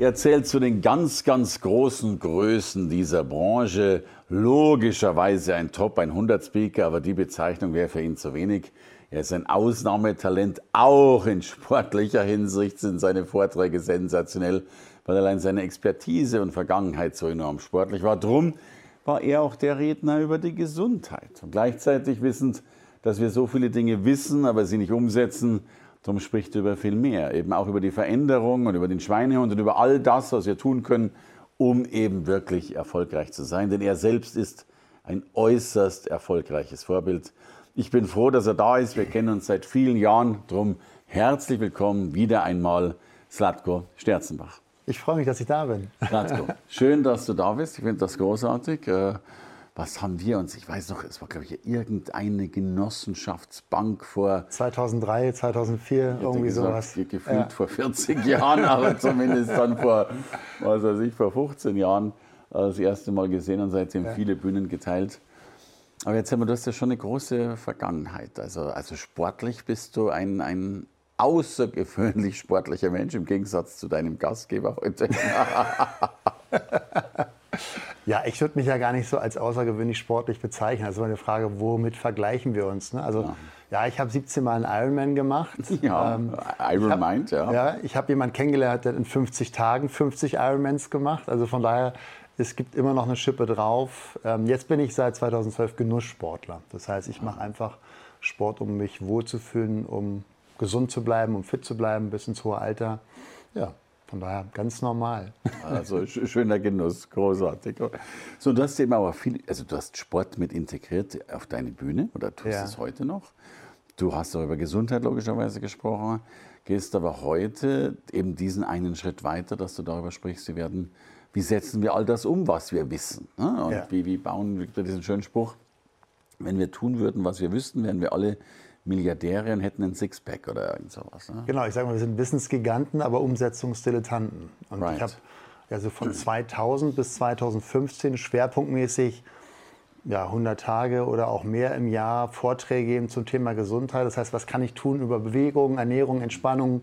Er zählt zu den ganz, ganz großen Größen dieser Branche. Logischerweise ein Top 100 Speaker, aber die Bezeichnung wäre für ihn zu wenig. Er ist ein Ausnahmetalent, auch in sportlicher Hinsicht sind seine Vorträge sensationell, weil allein seine Expertise und Vergangenheit so enorm sportlich war. Drum war er auch der Redner über die Gesundheit. Und gleichzeitig wissend, dass wir so viele Dinge wissen, aber sie nicht umsetzen, Darum spricht er über viel mehr, eben auch über die Veränderung und über den Schweinehund und über all das, was wir tun können, um eben wirklich erfolgreich zu sein. Denn er selbst ist ein äußerst erfolgreiches Vorbild. Ich bin froh, dass er da ist. Wir kennen uns seit vielen Jahren. Drum herzlich willkommen wieder einmal, Slatko Sterzenbach. Ich freue mich, dass ich da bin. Slatko, schön, dass du da bist. Ich finde das großartig. Äh, was haben wir uns, ich weiß noch, es war, glaube ich, irgendeine Genossenschaftsbank vor 2003, 2004, irgendwie gesagt, sowas. Gefühlt ja. vor 40 Jahren, aber zumindest dann vor, was weiß ich, vor 15 Jahren das erste Mal gesehen und seitdem ja. viele Bühnen geteilt. Aber jetzt haben wir, du hast ja schon eine große Vergangenheit. Also, also sportlich bist du ein, ein außergewöhnlich sportlicher Mensch im Gegensatz zu deinem Gastgeber heute. Ja, ich würde mich ja gar nicht so als außergewöhnlich sportlich bezeichnen. Also eine Frage, womit vergleichen wir uns? Ne? Also ja, ja ich habe 17 Mal einen Ironman gemacht. Ja, ähm, Ironman, ja. Ja, ich habe jemanden kennengelernt, der in 50 Tagen 50 Ironmans gemacht. Also von daher, es gibt immer noch eine Schippe drauf. Ähm, jetzt bin ich seit 2012 Genusssportler. Das heißt, ich mache einfach Sport, um mich wohlzufühlen, um gesund zu bleiben, um fit zu bleiben bis ins hohe Alter. Ja, von daher ganz normal. Also schöner Genuss, großartig. So, du hast eben aber viel, also du hast Sport mit integriert auf deine Bühne oder tust ja. es heute noch. Du hast auch über Gesundheit logischerweise gesprochen, gehst aber heute eben diesen einen Schritt weiter, dass du darüber sprichst, wir werden, wie setzen wir all das um, was wir wissen? Ne? Und ja. wie, wie bauen wir diesen schönen Spruch, wenn wir tun würden, was wir wüssten, wären wir alle Milliardäre und hätten ein Sixpack oder irgend sowas. Ne? Genau, ich sage mal, wir sind Wissensgiganten, aber Umsetzungsdilettanten. Und right. ich habe also von 2000 bis 2015 schwerpunktmäßig ja, 100 Tage oder auch mehr im Jahr Vorträge geben zum Thema Gesundheit. Das heißt, was kann ich tun über Bewegung, Ernährung, Entspannung,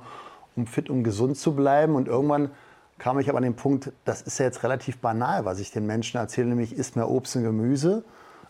um fit und gesund zu bleiben? Und irgendwann kam ich aber an den Punkt, das ist ja jetzt relativ banal, was ich den Menschen erzähle, nämlich isst mehr Obst und Gemüse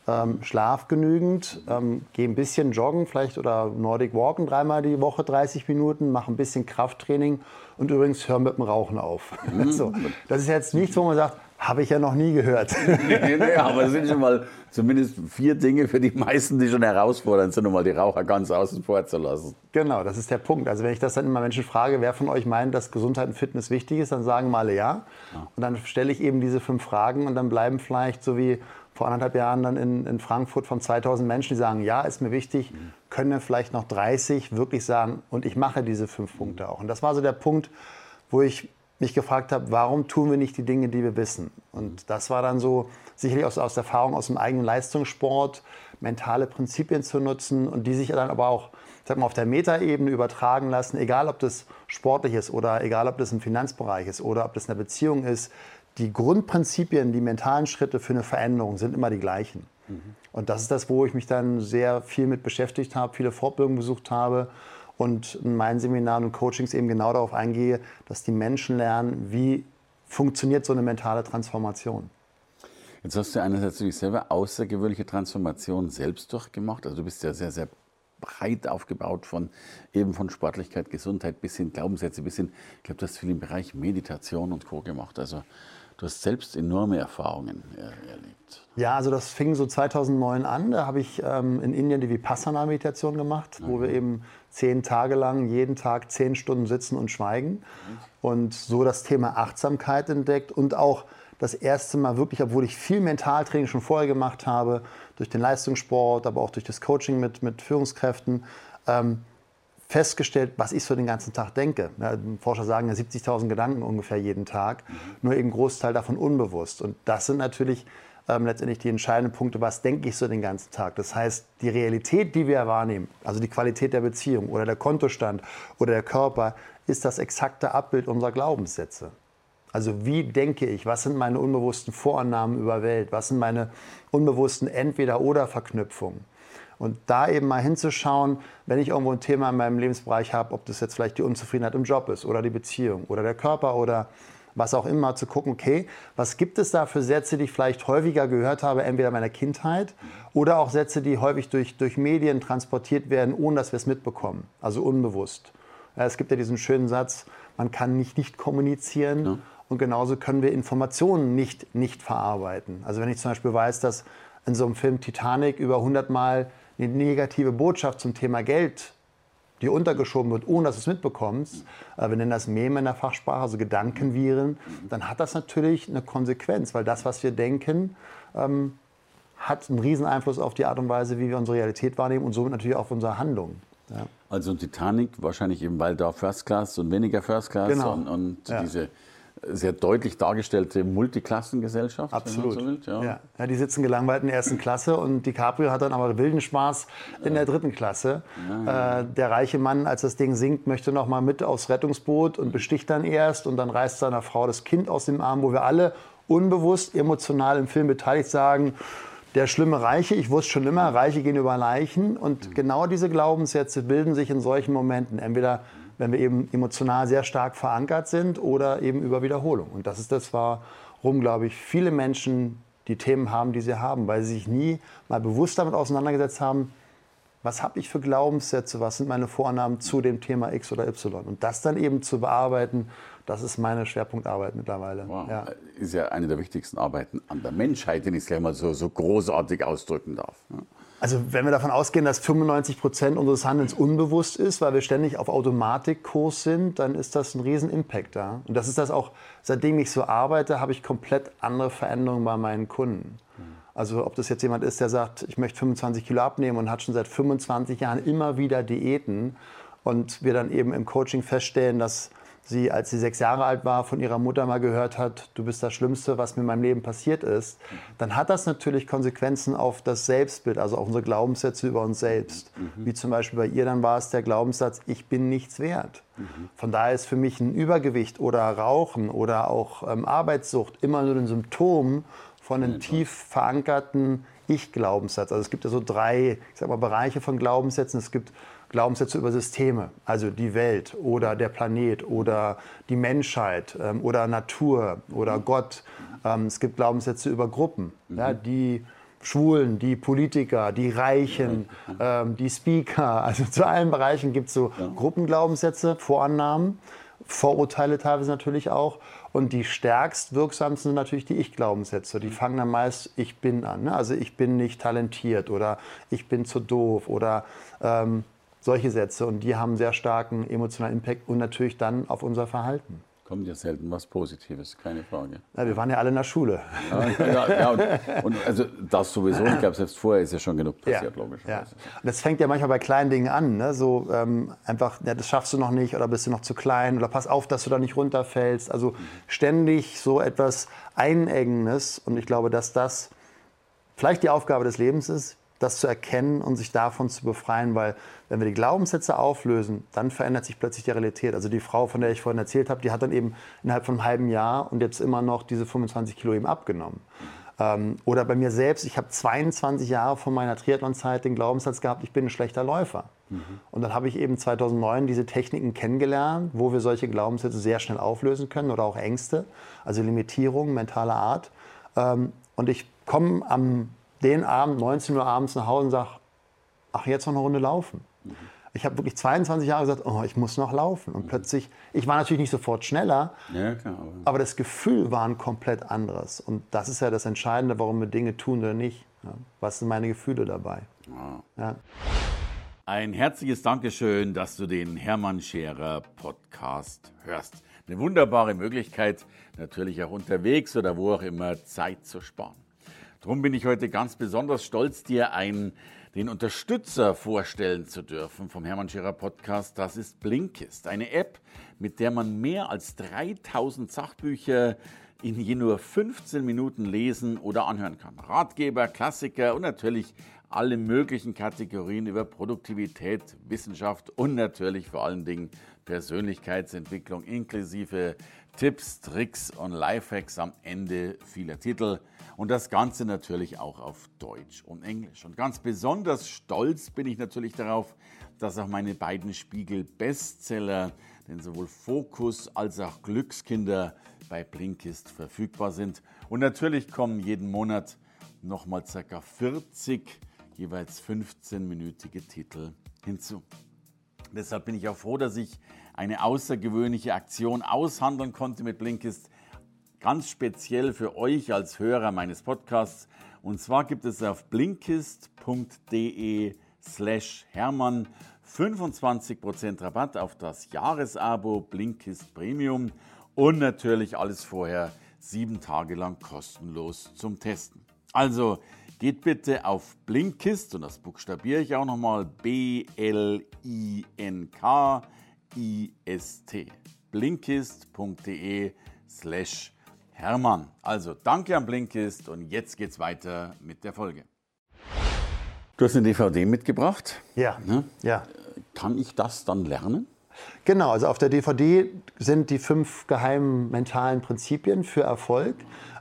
ähm, schlaf genügend, ähm, geh ein bisschen joggen, vielleicht oder Nordic Walken dreimal die Woche 30 Minuten, mach ein bisschen Krafttraining und übrigens hör mit dem Rauchen auf. Mhm. so, das ist jetzt nichts, wo man sagt, habe ich ja noch nie gehört. nee, nee, aber es sind schon mal zumindest vier Dinge für die meisten, die schon herausfordernd sind, um mal die Raucher ganz außen vor zu lassen. Genau, das ist der Punkt. Also wenn ich das dann immer Menschen frage, wer von euch meint, dass Gesundheit und Fitness wichtig ist, dann sagen mal alle ja. ja. Und dann stelle ich eben diese fünf Fragen und dann bleiben vielleicht so wie vor anderthalb Jahren dann in, in Frankfurt von 2000 Menschen, die sagen, ja, ist mir wichtig, können vielleicht noch 30 wirklich sagen, und ich mache diese fünf Punkte auch. Und das war so der Punkt, wo ich mich gefragt habe, warum tun wir nicht die Dinge, die wir wissen? Und das war dann so sicherlich aus, aus Erfahrung aus dem eigenen Leistungssport, mentale Prinzipien zu nutzen und die sich dann aber auch sag mal, auf der Metaebene übertragen lassen, egal ob das sportlich ist oder egal ob das im Finanzbereich ist oder ob das eine Beziehung ist, die Grundprinzipien, die mentalen Schritte für eine Veränderung sind immer die gleichen. Mhm. Und das ist das, wo ich mich dann sehr viel mit beschäftigt habe, viele Fortbildungen besucht habe und in meinen Seminaren und Coachings eben genau darauf eingehe, dass die Menschen lernen, wie funktioniert so eine mentale Transformation. Jetzt hast du einerseits natürlich selber außergewöhnliche Transformation selbst durchgemacht. Also du bist ja sehr, sehr breit aufgebaut von eben von Sportlichkeit, Gesundheit bis hin Glaubenssätze, bis hin, ich glaube, du hast viel im Bereich Meditation und Co. gemacht. Also Du hast selbst enorme Erfahrungen er erlebt. Ja, also das fing so 2009 an. Da habe ich ähm, in Indien die Vipassana-Meditation gemacht, mhm. wo wir eben zehn Tage lang jeden Tag zehn Stunden sitzen und schweigen. Mhm. Und so das Thema Achtsamkeit entdeckt und auch das erste Mal wirklich, obwohl ich viel Mentaltraining schon vorher gemacht habe, durch den Leistungssport, aber auch durch das Coaching mit, mit Führungskräften, ähm, festgestellt, was ich so den ganzen Tag denke. Ja, Forscher sagen ja 70.000 Gedanken ungefähr jeden Tag, nur eben Großteil davon unbewusst. Und das sind natürlich ähm, letztendlich die entscheidenden Punkte, was denke ich so den ganzen Tag. Das heißt, die Realität, die wir wahrnehmen, also die Qualität der Beziehung oder der Kontostand oder der Körper, ist das exakte Abbild unserer Glaubenssätze. Also wie denke ich? Was sind meine unbewussten Vorannahmen über Welt? Was sind meine unbewussten Entweder-oder-Verknüpfungen? Und da eben mal hinzuschauen, wenn ich irgendwo ein Thema in meinem Lebensbereich habe, ob das jetzt vielleicht die Unzufriedenheit im Job ist oder die Beziehung oder der Körper oder was auch immer, zu gucken, okay, was gibt es da für Sätze, die ich vielleicht häufiger gehört habe, entweder in meiner Kindheit oder auch Sätze, die häufig durch, durch Medien transportiert werden, ohne dass wir es mitbekommen, also unbewusst. Es gibt ja diesen schönen Satz, man kann nicht nicht kommunizieren. Ja. Und genauso können wir Informationen nicht nicht verarbeiten. Also wenn ich zum Beispiel weiß, dass in so einem Film Titanic über 100 Mal eine negative Botschaft zum Thema Geld dir untergeschoben wird, ohne dass du es mitbekommst, äh, wir nennen das Meme in der Fachsprache, also Gedankenviren, dann hat das natürlich eine Konsequenz, weil das, was wir denken, ähm, hat einen riesen Einfluss auf die Art und Weise, wie wir unsere Realität wahrnehmen und somit natürlich auch auf unsere Handlungen. Ja. Also Titanic wahrscheinlich eben, weil da First Class und weniger First Class genau. und, und ja. diese sehr deutlich dargestellte Multiklassengesellschaft. Absolut. So will, ja. Ja. ja. die sitzen gelangweilt in der ersten Klasse und DiCaprio hat dann aber wilden Spaß in der dritten Klasse. Ja, äh, der reiche Mann, als das Ding sinkt, möchte noch mal mit aufs Rettungsboot und besticht dann erst und dann reißt seiner Frau das Kind aus dem Arm, wo wir alle unbewusst emotional im Film beteiligt sagen, der schlimme Reiche, ich wusste schon immer, Reiche gehen über Leichen und genau diese Glaubenssätze bilden sich in solchen Momenten. Entweder wenn wir eben emotional sehr stark verankert sind oder eben über Wiederholung. Und das ist das, warum, glaube ich, viele Menschen die Themen haben, die sie haben, weil sie sich nie mal bewusst damit auseinandergesetzt haben, was habe ich für Glaubenssätze, was sind meine Vornamen zu dem Thema X oder Y. Und das dann eben zu bearbeiten, das ist meine Schwerpunktarbeit mittlerweile. Wow. Ja. Ist ja eine der wichtigsten Arbeiten an der Menschheit, wenn ich es gleich mal so, so großartig ausdrücken darf. Also wenn wir davon ausgehen, dass 95 Prozent unseres Handelns unbewusst ist, weil wir ständig auf Automatikkurs sind, dann ist das ein riesen Impact da. Und das ist das auch, seitdem ich so arbeite, habe ich komplett andere Veränderungen bei meinen Kunden. Also ob das jetzt jemand ist, der sagt, ich möchte 25 Kilo abnehmen und hat schon seit 25 Jahren immer wieder Diäten und wir dann eben im Coaching feststellen, dass sie, als sie sechs Jahre alt war, von ihrer Mutter mal gehört hat, du bist das Schlimmste, was mir in meinem Leben passiert ist, dann hat das natürlich Konsequenzen auf das Selbstbild, also auf unsere Glaubenssätze über uns selbst. Mhm. Wie zum Beispiel bei ihr dann war es der Glaubenssatz, ich bin nichts wert. Mhm. Von daher ist für mich ein Übergewicht oder Rauchen oder auch ähm, Arbeitssucht immer nur ein Symptom von einem tief verankerten Ich-Glaubenssatz. Also es gibt ja so drei ich sag mal, Bereiche von Glaubenssätzen. Es gibt Glaubenssätze über Systeme, also die Welt oder der Planet oder die Menschheit ähm, oder Natur oder Gott. Ähm, es gibt Glaubenssätze über Gruppen, mhm. ja, die Schwulen, die Politiker, die Reichen, ähm, die Speaker. Also zu allen Bereichen gibt es so ja. Gruppenglaubenssätze, Vorannahmen, Vorurteile teilweise natürlich auch. Und die stärkst wirksamsten sind natürlich die Ich-Glaubenssätze. Die fangen dann meist Ich bin an. Ne? Also ich bin nicht talentiert oder ich bin zu doof oder ähm, solche Sätze und die haben sehr starken emotionalen Impact und natürlich dann auf unser Verhalten. Kommt ja selten was Positives, keine Frage. Ja, wir waren ja alle in der Schule. Ja, ja, und, und, also das sowieso, ich glaube, selbst vorher ist ja schon genug passiert, ja, logischerweise. Und das fängt ja manchmal bei kleinen Dingen an. Ne? So ähm, einfach, das schaffst du noch nicht oder bist du noch zu klein oder pass auf, dass du da nicht runterfällst. Also ständig so etwas Einengendes und ich glaube, dass das vielleicht die Aufgabe des Lebens ist, das zu erkennen und sich davon zu befreien, weil wenn wir die Glaubenssätze auflösen, dann verändert sich plötzlich die Realität. Also die Frau, von der ich vorhin erzählt habe, die hat dann eben innerhalb von einem halben Jahr und jetzt immer noch diese 25 Kilo eben abgenommen. Ähm, oder bei mir selbst, ich habe 22 Jahre von meiner Triathlon-Zeit den Glaubenssatz gehabt, ich bin ein schlechter Läufer. Mhm. Und dann habe ich eben 2009 diese Techniken kennengelernt, wo wir solche Glaubenssätze sehr schnell auflösen können oder auch Ängste, also Limitierungen mentaler Art. Ähm, und ich komme am den Abend, 19 Uhr abends nach Hause und sage, ach, jetzt noch eine Runde laufen. Mhm. Ich habe wirklich 22 Jahre gesagt, oh, ich muss noch laufen. Und mhm. plötzlich, ich war natürlich nicht sofort schneller, ja, klar, aber, aber, das Gefühl war ein komplett anderes. Und das ist ja das Entscheidende, warum wir Dinge tun oder nicht. Ja, was sind meine Gefühle dabei? Wow. Ja. Ein herzliches Dankeschön, dass du den Hermann Scherer Podcast hörst. Eine wunderbare Möglichkeit, natürlich auch unterwegs oder wo auch immer Zeit zu sparen. Darum bin ich heute ganz besonders stolz, dir einen, den Unterstützer vorstellen zu dürfen vom Hermann Scherer Podcast. Das ist Blinkist, eine App, mit der man mehr als 3000 Sachbücher in je nur 15 Minuten lesen oder anhören kann. Ratgeber, Klassiker und natürlich alle möglichen Kategorien über Produktivität, Wissenschaft und natürlich vor allen Dingen Persönlichkeitsentwicklung inklusive Tipps, Tricks und Lifehacks am Ende vieler Titel. Und das Ganze natürlich auch auf Deutsch und Englisch. Und ganz besonders stolz bin ich natürlich darauf, dass auch meine beiden Spiegel-Bestseller, denn sowohl Fokus als auch Glückskinder bei Blinkist verfügbar sind. Und natürlich kommen jeden Monat nochmal ca. 40 jeweils 15-minütige Titel hinzu. Deshalb bin ich auch froh, dass ich eine außergewöhnliche Aktion aushandeln konnte mit Blinkist, ganz speziell für euch als Hörer meines Podcasts. Und zwar gibt es auf blinkist.de slash Hermann 25% Rabatt auf das Jahresabo Blinkist Premium und natürlich alles vorher sieben Tage lang kostenlos zum Testen. Also geht bitte auf Blinkist und das buchstabiere ich auch nochmal B-L-I-N-K-I-S-T. Blinkist.de slash Hermann. Also danke an Blinkist und jetzt geht's weiter mit der Folge. Du hast eine DVD mitgebracht. Ja. Ne? ja. Kann ich das dann lernen? Genau, also auf der DVD sind die fünf geheimen mentalen Prinzipien für Erfolg.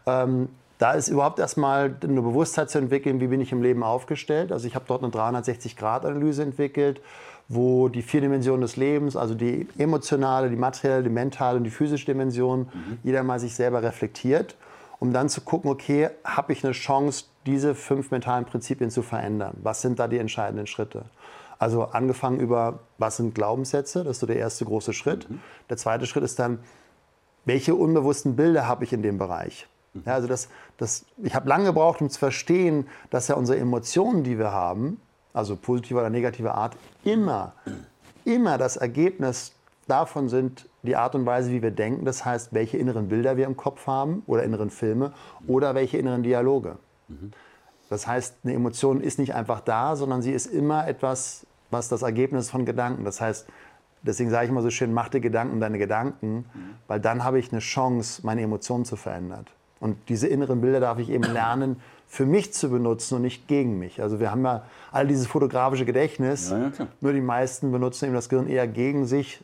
Ähm, da ist überhaupt erstmal eine Bewusstheit zu entwickeln, wie bin ich im Leben aufgestellt. Also ich habe dort eine 360-Grad-Analyse entwickelt, wo die vier Dimensionen des Lebens, also die emotionale, die materielle, die mentale und die physische Dimension, mhm. jeder mal sich selber reflektiert, um dann zu gucken, okay, habe ich eine Chance, diese fünf mentalen Prinzipien zu verändern? Was sind da die entscheidenden Schritte? Also angefangen über, was sind Glaubenssätze, das ist so der erste große Schritt. Mhm. Der zweite Schritt ist dann, welche unbewussten Bilder habe ich in dem Bereich? Ja, also das, das, ich habe lange gebraucht, um zu verstehen, dass ja unsere Emotionen, die wir haben, also positiver oder negativer Art, immer, immer das Ergebnis davon sind, die Art und Weise, wie wir denken. Das heißt, welche inneren Bilder wir im Kopf haben oder inneren Filme oder welche inneren Dialoge. Das heißt, eine Emotion ist nicht einfach da, sondern sie ist immer etwas, was das Ergebnis von Gedanken. Das heißt, deswegen sage ich immer so schön, mach dir Gedanken deine Gedanken, weil dann habe ich eine Chance, meine Emotionen zu verändern. Und diese inneren Bilder darf ich eben lernen, für mich zu benutzen und nicht gegen mich. Also wir haben ja all dieses fotografische Gedächtnis, ja, ja, nur die meisten benutzen eben das Gehirn eher gegen sich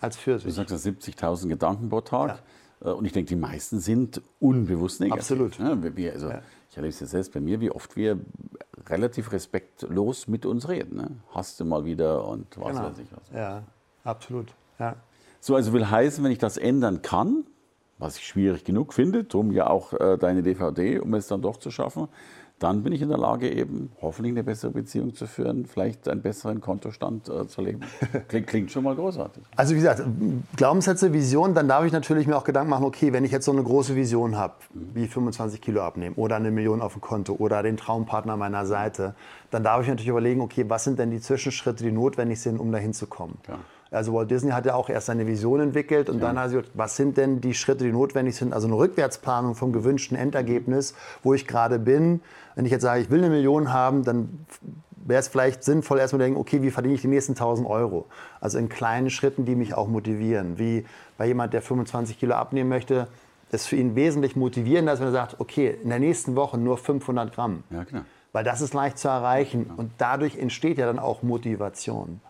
als für sich. Du sagst ja 70.000 Gedanken pro Tag. Ja. Und ich denke, die meisten sind unbewusst negativ. Absolut. Ja, wir, also, Ich erlebe es ja selbst bei mir, wie oft wir relativ respektlos mit uns reden. Ne? Hast du mal wieder und was genau. weiß ich was. Ja, absolut. Ja. So, also will heißen, wenn ich das ändern kann, was ich schwierig genug finde, darum ja auch äh, deine DVD, um es dann doch zu schaffen, dann bin ich in der Lage, eben hoffentlich eine bessere Beziehung zu führen, vielleicht einen besseren Kontostand äh, zu leben. Klingt, klingt, schon mal großartig. Also wie gesagt, Glaubenssätze, Vision, dann darf ich natürlich mir auch Gedanken machen, okay, wenn ich jetzt so eine große Vision habe, wie 25 Kilo abnehmen oder eine Million auf dem Konto oder den Traumpartner meiner Seite, dann darf ich natürlich überlegen, okay, was sind denn die Zwischenschritte, die notwendig sind, um dahin zu kommen. Ja. Also Walt Disney hat ja auch erst seine Vision entwickelt und ja. dann hat er gesagt, was sind denn die Schritte, die notwendig sind? Also eine Rückwärtsplanung vom gewünschten Endergebnis, wo ich gerade bin. Wenn ich jetzt sage, ich will eine Million haben, dann wäre es vielleicht sinnvoll, erstmal zu denken, okay, wie verdiene ich die nächsten 1000 Euro? Also in kleinen Schritten, die mich auch motivieren. Wie bei jemand, der 25 Kilo abnehmen möchte, ist für ihn wesentlich motivierender, als wenn er sagt, okay, in der nächsten Woche nur 500 Gramm. Ja, klar. Weil das ist leicht zu erreichen ja, und dadurch entsteht ja dann auch Motivation.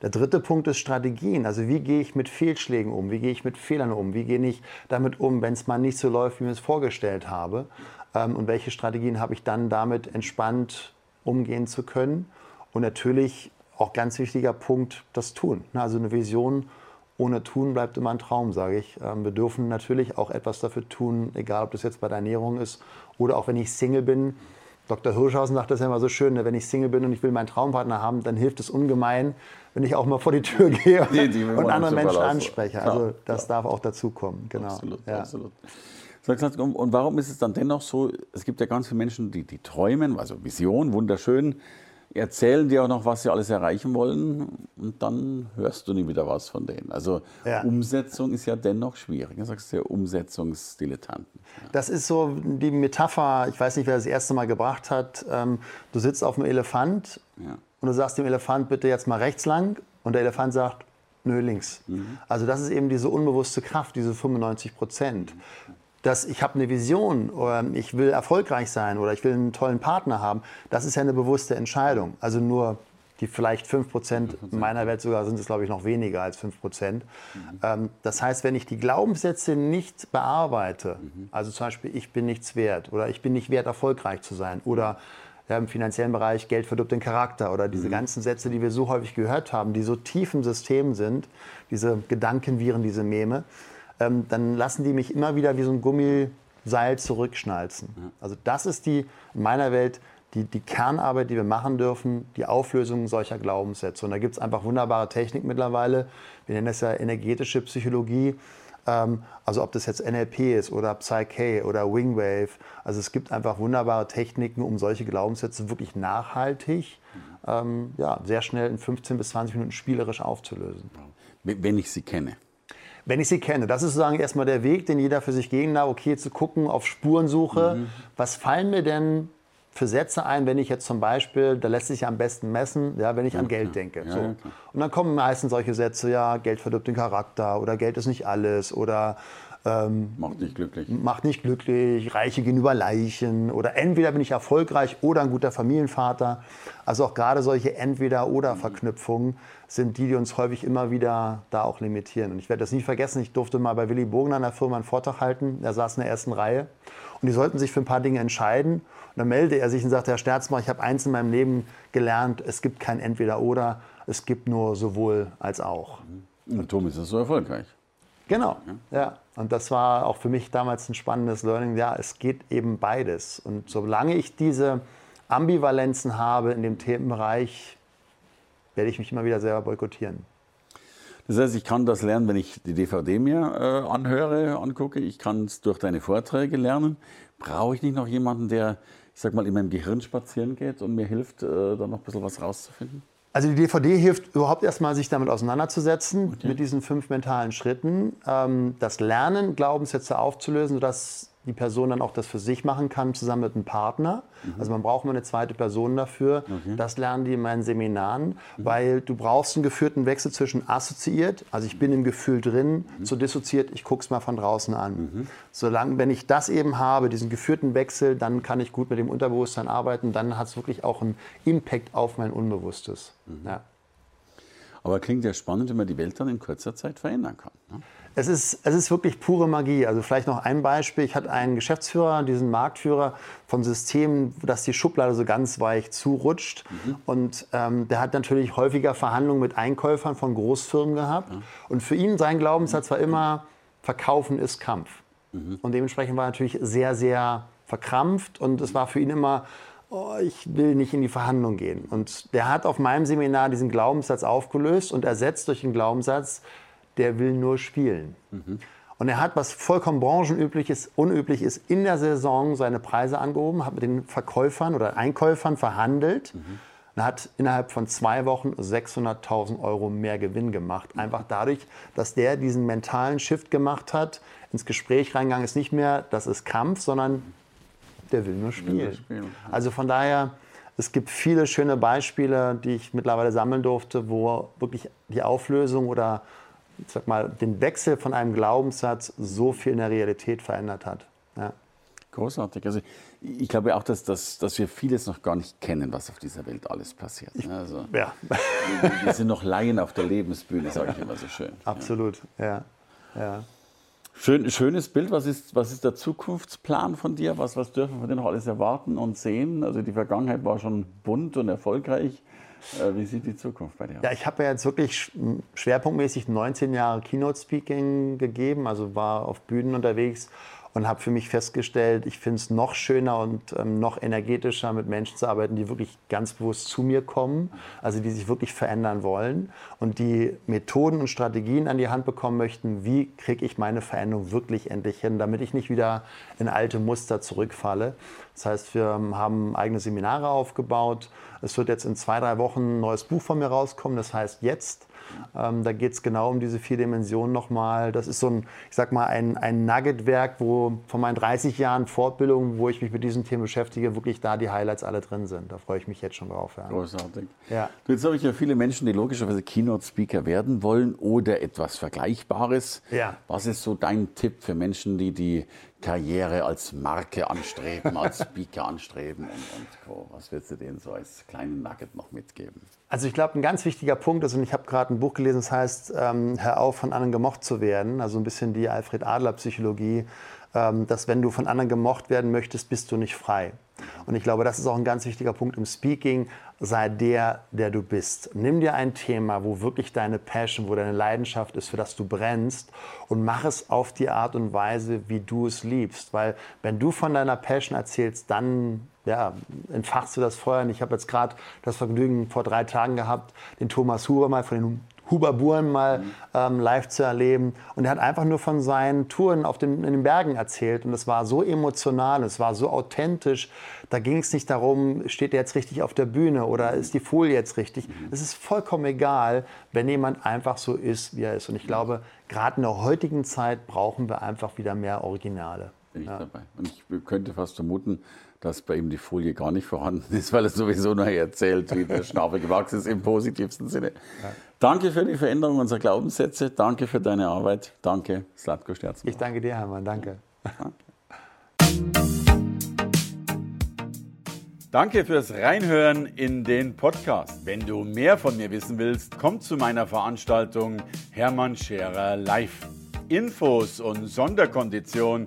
Der dritte Punkt ist Strategien. Also wie gehe ich mit Fehlschlägen um? Wie gehe ich mit Fehlern um? Wie gehe ich damit um, wenn es mal nicht so läuft, wie ich mir es vorgestellt habe? Ähm, und welche Strategien habe ich dann damit entspannt umgehen zu können? Und natürlich auch ganz wichtiger Punkt, das Tun. Also eine Vision ohne Tun bleibt immer ein Traum, sage ich. Ähm, wir dürfen natürlich auch etwas dafür tun, egal ob das jetzt bei der Ernährung ist oder auch wenn ich Single bin Dr. Hirschhausen sagt das ja immer so schön, ne, wenn ich Single bin und ich will meinen Traumpartner haben, dann hilft es ungemein, wenn ich auch mal vor die Tür gehe die, die und andere Menschen anspreche. Also klar, das klar. darf auch dazukommen. Genau. Absolut, ja. absolut. Und warum ist es dann dennoch so, es gibt ja ganz viele Menschen, die, die träumen, also Vision, wunderschön, erzählen dir auch noch, was sie alles erreichen wollen und dann hörst du nie wieder was von denen. Also ja. Umsetzung ist ja dennoch schwierig. Du sagst ja Umsetzungsdilettanten. Ja. Das ist so die Metapher, ich weiß nicht, wer das erste Mal gebracht hat. Ähm, du sitzt auf einem Elefant ja. und du sagst dem Elefant bitte jetzt mal rechts lang und der Elefant sagt, nö, links. Mhm. Also das ist eben diese unbewusste Kraft, diese 95 Prozent. Mhm dass ich habe eine Vision oder ich will erfolgreich sein oder ich will einen tollen Partner haben, das ist ja eine bewusste Entscheidung. Also nur die vielleicht 5 Prozent, in meiner Welt sogar sind es, glaube ich, noch weniger als 5 Prozent. Mhm. Ähm, das heißt, wenn ich die Glaubenssätze nicht bearbeite, mhm. also zum Beispiel, ich bin nichts wert oder ich bin nicht wert, erfolgreich zu sein oder ja, im finanziellen Bereich Geld verdirbt den Charakter oder diese mhm. ganzen Sätze, die wir so häufig gehört haben, die so tief im System sind, diese Gedankenviren, diese Meme, ähm, dann lassen die mich immer wieder wie so ein Gummiseil zurückschnalzen. Also das ist die, in meiner Welt, die, die Kernarbeit, die wir machen dürfen, die Auflösung solcher Glaubenssätze. Und da gibt es einfach wunderbare Technik mittlerweile. Wir nennen das ja energetische Psychologie. Ähm, also ob das jetzt NLP ist oder Psyche oder Wingwave. Also es gibt einfach wunderbare Techniken, um solche Glaubenssätze wirklich nachhaltig, ähm, ja, sehr schnell in 15 bis 20 Minuten spielerisch aufzulösen. Wenn ich sie kenne. Wenn ich sie kenne, das ist sozusagen erstmal der Weg, den jeder für sich gehen darf, okay, zu gucken auf Spurensuche. Mhm. Was fallen mir denn für Sätze ein, wenn ich jetzt zum Beispiel, da lässt sich ja am besten messen, ja, wenn ich ja, an Geld denke. Ja, so. ja, und dann kommen meistens solche Sätze, ja, Geld verdirbt den Charakter oder Geld ist nicht alles oder ähm, macht nicht glücklich. Macht nicht glücklich, Reiche gehen über Leichen oder entweder bin ich erfolgreich oder ein guter Familienvater. Also auch gerade solche Entweder-Oder-Verknüpfungen sind die, die uns häufig immer wieder da auch limitieren. Und ich werde das nie vergessen, ich durfte mal bei Willy Bogner in der Firma einen Vortrag halten, er saß in der ersten Reihe und die sollten sich für ein paar Dinge entscheiden. Und dann meldete er sich und sagte, Herr Sterzmann, ich habe eins in meinem Leben gelernt, es gibt kein Entweder-Oder, es gibt nur sowohl als auch. Und Tom ist das so erfolgreich. Genau, ja. Und das war auch für mich damals ein spannendes Learning. Ja, es geht eben beides. Und solange ich diese Ambivalenzen habe in dem Themenbereich, werde ich mich immer wieder selber boykottieren. Das heißt, ich kann das lernen, wenn ich die DVD mir äh, anhöre, angucke. Ich kann es durch deine Vorträge lernen. Brauche ich nicht noch jemanden, der, ich sag mal, in meinem Gehirn spazieren geht und mir hilft, äh, da noch ein bisschen was rauszufinden? Also die DVD hilft überhaupt erstmal, sich damit auseinanderzusetzen, okay. mit diesen fünf mentalen Schritten. Ähm, das Lernen, Glaubenssätze aufzulösen, sodass die Person dann auch das für sich machen kann, zusammen mit einem Partner. Mhm. Also man braucht mal eine zweite Person dafür. Okay. Das lernen die in meinen Seminaren, mhm. weil du brauchst einen geführten Wechsel zwischen assoziiert, also ich bin im Gefühl drin, mhm. zu dissoziiert, ich gucke es mal von draußen an. Mhm. Solange, wenn ich das eben habe, diesen geführten Wechsel, dann kann ich gut mit dem Unterbewusstsein arbeiten, dann hat es wirklich auch einen Impact auf mein Unbewusstes. Mhm. Ja. Aber klingt ja spannend, wenn man die Welt dann in kurzer Zeit verändern kann. Ne? Es ist, es ist wirklich pure Magie. Also vielleicht noch ein Beispiel. Ich hatte einen Geschäftsführer, diesen Marktführer von Systemen, dass die Schublade so ganz weich zurutscht. Mhm. Und ähm, der hat natürlich häufiger Verhandlungen mit Einkäufern von Großfirmen gehabt. Ja. Und für ihn sein Glaubenssatz war immer, Verkaufen ist Kampf. Mhm. Und dementsprechend war er natürlich sehr, sehr verkrampft. Und es war für ihn immer, oh, ich will nicht in die Verhandlung gehen. Und der hat auf meinem Seminar diesen Glaubenssatz aufgelöst und ersetzt durch den Glaubenssatz, der will nur spielen. Mhm. Und er hat, was vollkommen branchenüblich ist, unüblich ist, in der Saison seine Preise angehoben, hat mit den Verkäufern oder Einkäufern verhandelt. Mhm. Und hat innerhalb von zwei Wochen 600.000 Euro mehr Gewinn gemacht. Einfach dadurch, dass der diesen mentalen Shift gemacht hat, ins Gespräch reingegangen ist, nicht mehr, das ist Kampf, sondern der will nur spielen. spielen. Also von daher, es gibt viele schöne Beispiele, die ich mittlerweile sammeln durfte, wo wirklich die Auflösung oder ich sag mal, den Wechsel von einem Glaubenssatz so viel in der Realität verändert hat. Ja. Großartig. Also ich glaube auch, dass, dass, dass wir vieles noch gar nicht kennen, was auf dieser Welt alles passiert. Ich, also, ja. wir, wir, sind noch Laien auf der Lebensbühne, sage ich immer so schön. Absolut, ja. ja. Schön, schönes Bild. Was ist, was ist der Zukunftsplan von dir? Was, was dürfen wir denn noch alles erwarten und sehen? Also die Vergangenheit war schon bunt und erfolgreich. Äh, wie sieht die Zukunft bei dir aus? Ja, ich habe ja jetzt wirklich schwerpunktmäßig 19 Jahre Keynote-Speaking gegeben, also war auf Bühnen unterwegs und habe für mich festgestellt, ich finde es noch schöner und ähm, noch energetischer, mit Menschen zu arbeiten, die wirklich ganz bewusst zu mir kommen, also die sich wirklich verändern wollen und die Methoden und Strategien an die Hand bekommen möchten, wie kriege ich meine Veränderung wirklich endlich hin, damit ich nicht wieder in alte Muster zurückfalle. Das heißt, wir haben eigene Seminare aufgebaut. Es wird jetzt in zwei, drei Wochen ein neues Buch von mir rauskommen, das heißt jetzt. Ähm, da geht es genau um diese vier Dimensionen nochmal. Das ist so ein, ich sag mal, ein, ein Nuggetwerk, wo von meinen 30 Jahren Fortbildung, wo ich mich mit diesen Themen beschäftige, wirklich da die Highlights alle drin sind. Da freue ich mich jetzt schon drauf. Ja. Großartig. Ja. jetzt habe ich ja viele Menschen, die logischerweise Keynote-Speaker werden wollen oder etwas Vergleichbares. Ja. Was ist so dein Tipp für Menschen, die die Karriere als Marke anstreben, als Speaker anstreben und, und Co. Was würdest du denen so als kleinen Nugget noch mitgeben? Also ich glaube, ein ganz wichtiger Punkt ist, und ich habe gerade ein Buch gelesen, das heißt, ähm, hör auf, von anderen gemocht zu werden. Also ein bisschen die Alfred Adler Psychologie, ähm, dass wenn du von anderen gemocht werden möchtest, bist du nicht frei. Und ich glaube, das ist auch ein ganz wichtiger Punkt im Speaking. Sei der, der du bist. Nimm dir ein Thema, wo wirklich deine Passion, wo deine Leidenschaft ist, für das du brennst und mach es auf die Art und Weise, wie du es liebst. Weil wenn du von deiner Passion erzählst, dann ja, entfachst du das Feuer. Und ich habe jetzt gerade das Vergnügen vor drei Tagen gehabt, den Thomas Hure mal von den Huber Buren mal ähm, live zu erleben. Und er hat einfach nur von seinen Touren auf den, in den Bergen erzählt. Und es war so emotional, es war so authentisch. Da ging es nicht darum, steht er jetzt richtig auf der Bühne oder ist die Folie jetzt richtig. Es ist vollkommen egal, wenn jemand einfach so ist, wie er ist. Und ich glaube, gerade in der heutigen Zeit brauchen wir einfach wieder mehr Originale. Bin ich ja. dabei. Und ich könnte fast vermuten, dass bei ihm die Folie gar nicht vorhanden ist, weil er sowieso nur erzählt, wie der Schnabel gewachsen ist im positivsten Sinne. Ja. Danke für die Veränderung unserer Glaubenssätze. Danke für deine Arbeit. Danke, Slatko Sterzen. Ich danke dir, Hermann. Danke. Danke fürs Reinhören in den Podcast. Wenn du mehr von mir wissen willst, komm zu meiner Veranstaltung Hermann Scherer Live. Infos und Sonderkonditionen